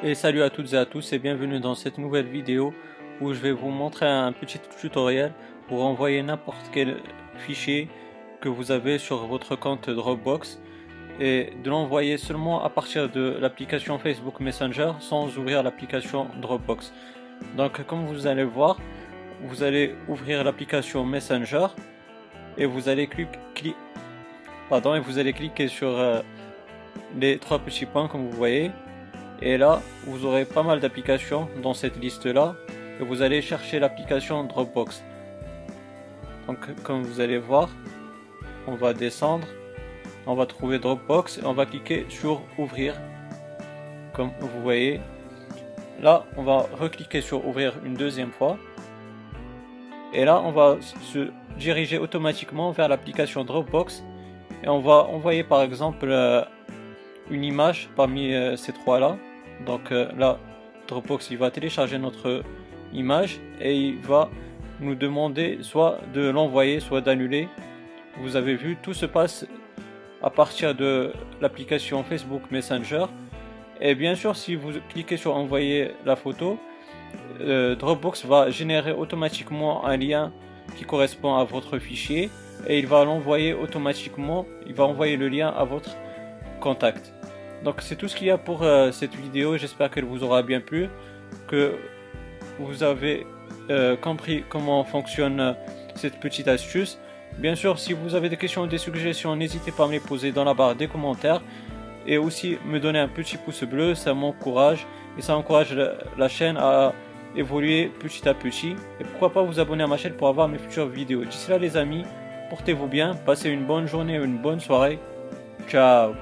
Et salut à toutes et à tous et bienvenue dans cette nouvelle vidéo où je vais vous montrer un petit tutoriel pour envoyer n'importe quel fichier que vous avez sur votre compte Dropbox et de l'envoyer seulement à partir de l'application Facebook Messenger sans ouvrir l'application Dropbox. Donc comme vous allez voir, vous allez ouvrir l'application Messenger et vous allez cliquer pardon et vous allez cliquer sur euh, les trois petits points comme vous voyez et là, vous aurez pas mal d'applications dans cette liste-là. Et vous allez chercher l'application Dropbox. Donc, comme vous allez voir, on va descendre. On va trouver Dropbox et on va cliquer sur Ouvrir. Comme vous voyez. Là, on va recliquer sur Ouvrir une deuxième fois. Et là, on va se diriger automatiquement vers l'application Dropbox. Et on va envoyer par exemple euh, une image parmi euh, ces trois-là. Donc euh, là, Dropbox, il va télécharger notre image et il va nous demander soit de l'envoyer, soit d'annuler. Vous avez vu, tout se passe à partir de l'application Facebook Messenger. Et bien sûr, si vous cliquez sur envoyer la photo, euh, Dropbox va générer automatiquement un lien qui correspond à votre fichier et il va l'envoyer automatiquement, il va envoyer le lien à votre contact. Donc c'est tout ce qu'il y a pour euh, cette vidéo. J'espère qu'elle vous aura bien plu, que vous avez euh, compris comment fonctionne euh, cette petite astuce. Bien sûr, si vous avez des questions ou des suggestions, n'hésitez pas à me les poser dans la barre des commentaires. Et aussi me donner un petit pouce bleu, ça m'encourage et ça encourage la chaîne à évoluer petit à petit. Et pourquoi pas vous abonner à ma chaîne pour avoir mes futures vidéos. D'ici là les amis, portez-vous bien, passez une bonne journée ou une bonne soirée. Ciao